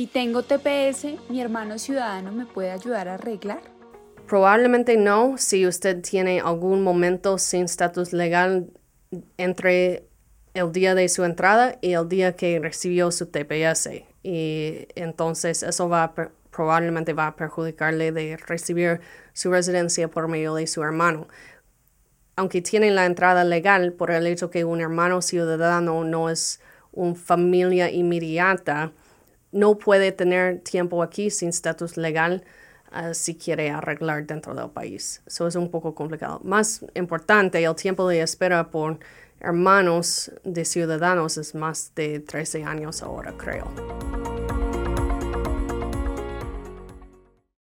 Si tengo TPS, ¿mi hermano ciudadano me puede ayudar a arreglar? Probablemente no si usted tiene algún momento sin estatus legal entre el día de su entrada y el día que recibió su TPS. Y entonces eso va probablemente va a perjudicarle de recibir su residencia por medio de su hermano. Aunque tiene la entrada legal por el hecho que un hermano ciudadano no es una familia inmediata, no puede tener tiempo aquí sin estatus legal uh, si quiere arreglar dentro del país. Eso es un poco complicado. Más importante, el tiempo de espera por hermanos de ciudadanos es más de 13 años ahora, creo.